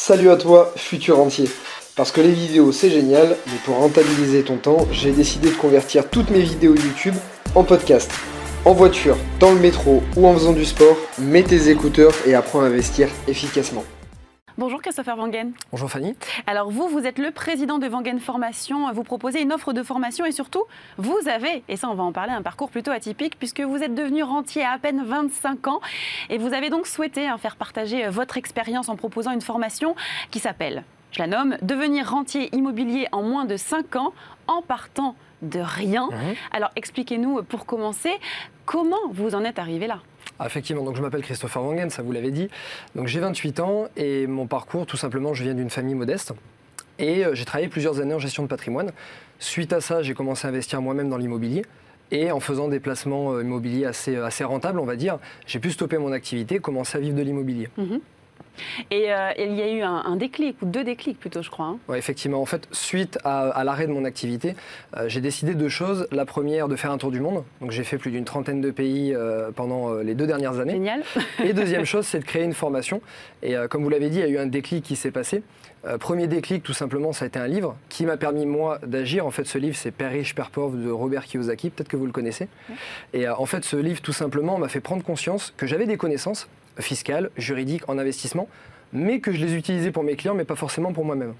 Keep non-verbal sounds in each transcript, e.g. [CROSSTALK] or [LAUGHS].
Salut à toi, futur entier. Parce que les vidéos c'est génial, mais pour rentabiliser ton temps, j'ai décidé de convertir toutes mes vidéos YouTube en podcast. En voiture, dans le métro ou en faisant du sport, mets tes écouteurs et apprends à investir efficacement. Bonjour Christopher Wangen. Bonjour Fanny. Alors vous, vous êtes le président de Wangen Formation. Vous proposez une offre de formation et surtout, vous avez, et ça on va en parler, un parcours plutôt atypique puisque vous êtes devenu rentier à à peine 25 ans et vous avez donc souhaité hein, faire partager euh, votre expérience en proposant une formation qui s'appelle, je la nomme, Devenir rentier immobilier en moins de 5 ans en partant de rien. Mhm. Alors expliquez-nous pour commencer, comment vous en êtes arrivé là? Ah, effectivement, donc je m'appelle Christopher Wangen, ça vous l'avez dit. Donc j'ai 28 ans et mon parcours, tout simplement, je viens d'une famille modeste. Et euh, j'ai travaillé plusieurs années en gestion de patrimoine. Suite à ça, j'ai commencé à investir moi-même dans l'immobilier. Et en faisant des placements euh, immobiliers assez, assez rentables, on va dire, j'ai pu stopper mon activité, commencer à vivre de l'immobilier. Mhm. Et, euh, il y a eu un, un déclic, ou deux déclics plutôt je crois. hein. Ouais, effectivement. En fait, suite à, à l'arrêt de mon activité, euh, j'ai décidé deux choses. La première, de faire un tour du monde. Donc j'ai fait plus d'une trentaine de pays euh, pendant les deux dernières années. Génial. [LAUGHS] Et deuxième chose, c'est de créer une formation. Et comme vous l'avez dit, il y a eu un déclic qui s'est passé. Premier déclic, tout simplement, ça a été un livre qui m'a permis, moi, d'agir. En fait, ce livre, c'est Père riche, Père pauvre de Robert Kiyosaki. Peut-être que vous le connaissez. Et en fait, ce livre, tout simplement, m'a fait prendre conscience que j'avais des connaissances fiscales, juridiques, en investissement, mais que je les utilisais pour mes clients, mais pas forcément pour moi-même.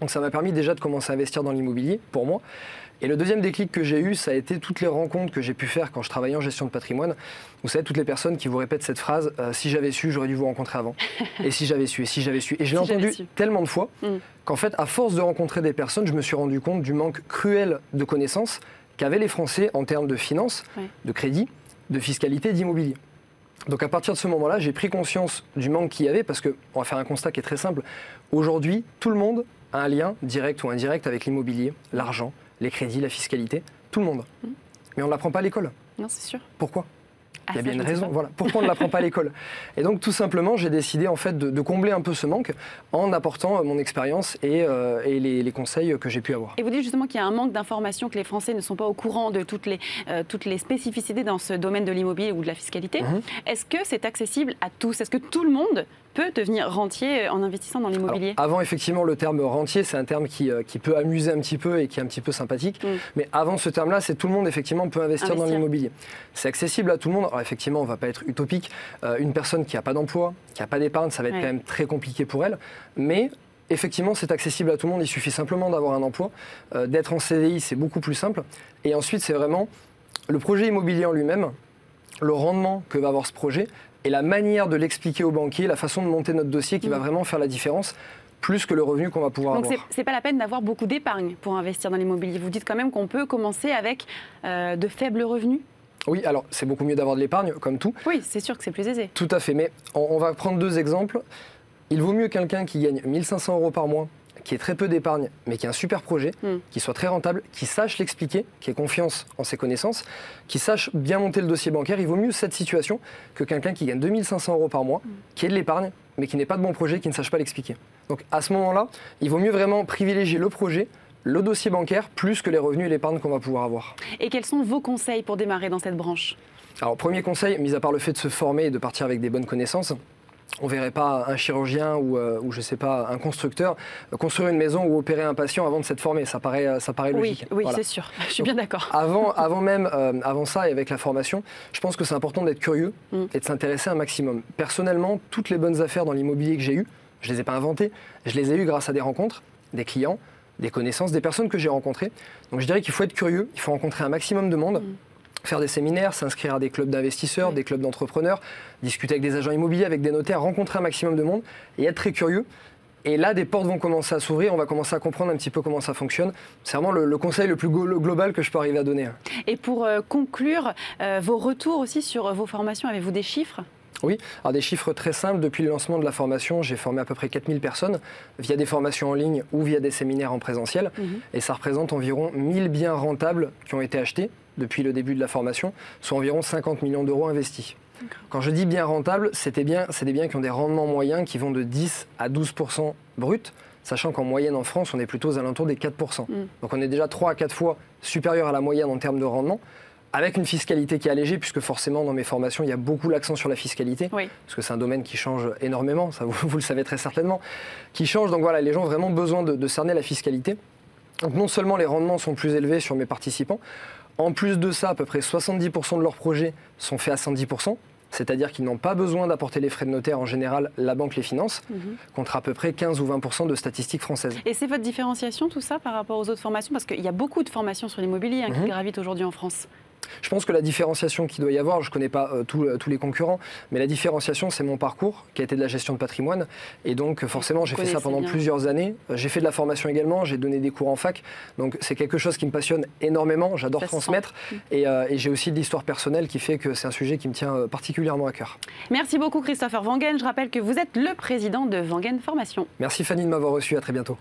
Donc ça m'a permis déjà de commencer à investir dans l'immobilier pour moi. Et le deuxième déclic que j'ai eu, ça a été toutes les rencontres que j'ai pu faire quand je travaillais en gestion de patrimoine. Vous savez, toutes les personnes qui vous répètent cette phrase euh, si j'avais su, j'aurais dû vous rencontrer avant. [LAUGHS] et si j'avais su, et si j'avais su. Et je l'ai Si entendu tellement de fois Mm. qu'en fait, à force de rencontrer des personnes, je me suis rendu compte du manque cruel de connaissances qu'avaient les Français en termes de finances, de crédit, de fiscalité, d'immobilier. Donc à partir de ce moment-là, j'ai pris conscience du manque qu'il y avait parce que on va faire un constat qui est très simple. Aujourd'hui, tout le monde a un lien direct ou indirect avec l'immobilier, l'argent, les crédits, la fiscalité, tout le monde. Mais on ne l'apprend pas à l'école. Non, c'est sûr. Pourquoi? Ah, il y a bien une raison. Voilà. Pourquoi on ne l'apprend pas à l'école? Et donc tout simplement, j'ai décidé en fait de, de combler un peu ce manque en apportant euh, mon expérience et, euh, et les, les conseils que j'ai pu avoir. Et vous dites justement qu'il y a un manque d'informations, que les Français ne sont pas au courant de toutes les, euh, toutes les spécificités dans ce domaine de l'immobilier ou de la fiscalité. Mhm. Est-ce que c'est accessible à tous? Est-ce que tout le monde peut devenir rentier en investissant dans l'immobilier avant, effectivement, le terme rentier, c'est un terme qui, euh, qui peut amuser un petit peu et qui est un petit peu sympathique. Mm. Mais avant ce terme-là, c'est tout le monde, effectivement, peut investir, dans l'immobilier. C'est accessible à tout le monde. Alors, effectivement, on ne va pas être utopique. Euh, une personne qui n'a pas d'emploi, qui n'a pas d'épargne, ça va être Ouais. quand même très compliqué pour elle. Mais effectivement, c'est accessible à tout le monde. Il suffit simplement d'avoir un emploi. Euh, D'être en CDI, c'est beaucoup plus simple. Et ensuite, c'est vraiment le projet immobilier en lui-même, le rendement que va avoir ce projet et la manière de l'expliquer au banquier, la façon de monter notre dossier qui va Mhm. vraiment faire la différence, plus que le revenu qu'on va pouvoir Donc c'est avoir. c'est pas la peine d'avoir beaucoup d'épargne pour investir dans l'immobilier. Vous dites quand même qu'on peut commencer avec euh, de faibles revenus. Oui, alors c'est beaucoup mieux d'avoir de l'épargne, comme tout. Oui, c'est sûr que c'est plus aisé. Tout à fait, mais on, on va prendre deux exemples. Il vaut mieux quelqu'un qui gagne 1500 euros par mois, qui ait très peu d'épargne, mais qui a un super projet, Mm. qui soit très rentable, qui sache l'expliquer, qui ait confiance en ses connaissances, qui sache bien monter le dossier bancaire. Il vaut mieux cette situation que quelqu'un qui gagne 2500 euros par mois, qui ait de l'épargne, mais qui n'ait pas de bon projet, qui ne sache pas l'expliquer. Donc à ce moment-là, il vaut mieux vraiment privilégier le projet, le dossier bancaire, plus que les revenus et l'épargne qu'on va pouvoir avoir. Et quels sont vos conseils pour démarrer dans cette branche? Alors, premier conseil, mis à part le fait de se former et de partir avec des bonnes connaissances, on verrait pas un chirurgien ou, euh, ou je sais pas, un constructeur construire une maison ou opérer un patient avant de s'être formé. Ça paraît, euh, ça paraît Oui, logique. oui, Voilà. c'est sûr. Je suis bien d'accord. Avant, avant même, euh, avant ça et avec la formation, je pense que c'est important d'être curieux Mm. et de s'intéresser un maximum. Personnellement, toutes les bonnes affaires dans l'immobilier que j'ai eues, je les ai pas inventées, je les ai eues grâce à des rencontres, des clients, des connaissances, des personnes que j'ai rencontrées. Donc je dirais qu'il faut être curieux, il faut rencontrer un maximum de monde. Mm. Faire des séminaires, s'inscrire à des clubs d'investisseurs, Oui. des clubs d'entrepreneurs, discuter avec des agents immobiliers, avec des notaires, rencontrer un maximum de monde et être très curieux. Et là, des portes vont commencer à s'ouvrir, on va commencer à comprendre un petit peu comment ça fonctionne. C'est vraiment le, le conseil le plus global que je peux arriver à donner. Et pour euh, conclure, euh, vos retours aussi sur euh, vos formations, avez-vous des chiffres? Oui, alors des chiffres très simples. Depuis le lancement de la formation, j'ai formé à peu près 4000 personnes via des formations en ligne ou via des séminaires en présentiel. Mhm. Et ça représente environ 1000 biens rentables qui ont été achetés depuis le début de la formation, soit environ 50 millions d'euros investis. Quand je dis bien rentable, c'était bien, c'est des biens qui ont des rendements moyens qui vont de 10 à 12 brut, sachant qu'en moyenne en France, on est plutôt aux alentours des 4 Mm. Donc on est déjà 3 à 4 fois supérieur à la moyenne en termes de rendement. avec une fiscalité qui est allégée, puisque forcément dans mes formations, il y a beaucoup l'accent sur la fiscalité, Oui. parce que c'est un domaine qui change énormément, ça [LAUGHS] vous, vous le savez très certainement, qui change. Donc voilà, les gens ont vraiment besoin de, de cerner la fiscalité. Donc non seulement les rendements sont plus élevés sur mes participants, en plus de ça, à peu près 70% de leurs projets sont faits à 110%. C'est-à-dire qu'ils n'ont pas besoin d'apporter les frais de notaire. En général, la banque les finance, contre à peu près 15 ou 20% de statistiques françaises. Et c'est votre différenciation, tout ça, par rapport aux autres formations? Parce qu'il y a beaucoup de formations sur l'immobilier hein, qui Mhm. gravitent aujourd'hui en France. Je pense que la différenciation qu'il doit y avoir, je ne connais pas euh, tous- euh, tous les concurrents, mais la différenciation, c'est mon parcours qui a été de la gestion de patrimoine. Et donc, euh, forcément, j'ai fait ça pendant bien. plusieurs années. J'ai fait de la formation également, j'ai donné des cours en fac. Donc, c'est quelque chose qui me passionne énormément. J'adore transmettre. Et, euh, et j'ai aussi de l'histoire personnelle qui fait que c'est un sujet qui me tient particulièrement à cœur. Merci beaucoup, Christopher Wangen. Je rappelle que vous êtes le président de Wangen Formation. Merci Fanny de m'avoir reçu. À très bientôt.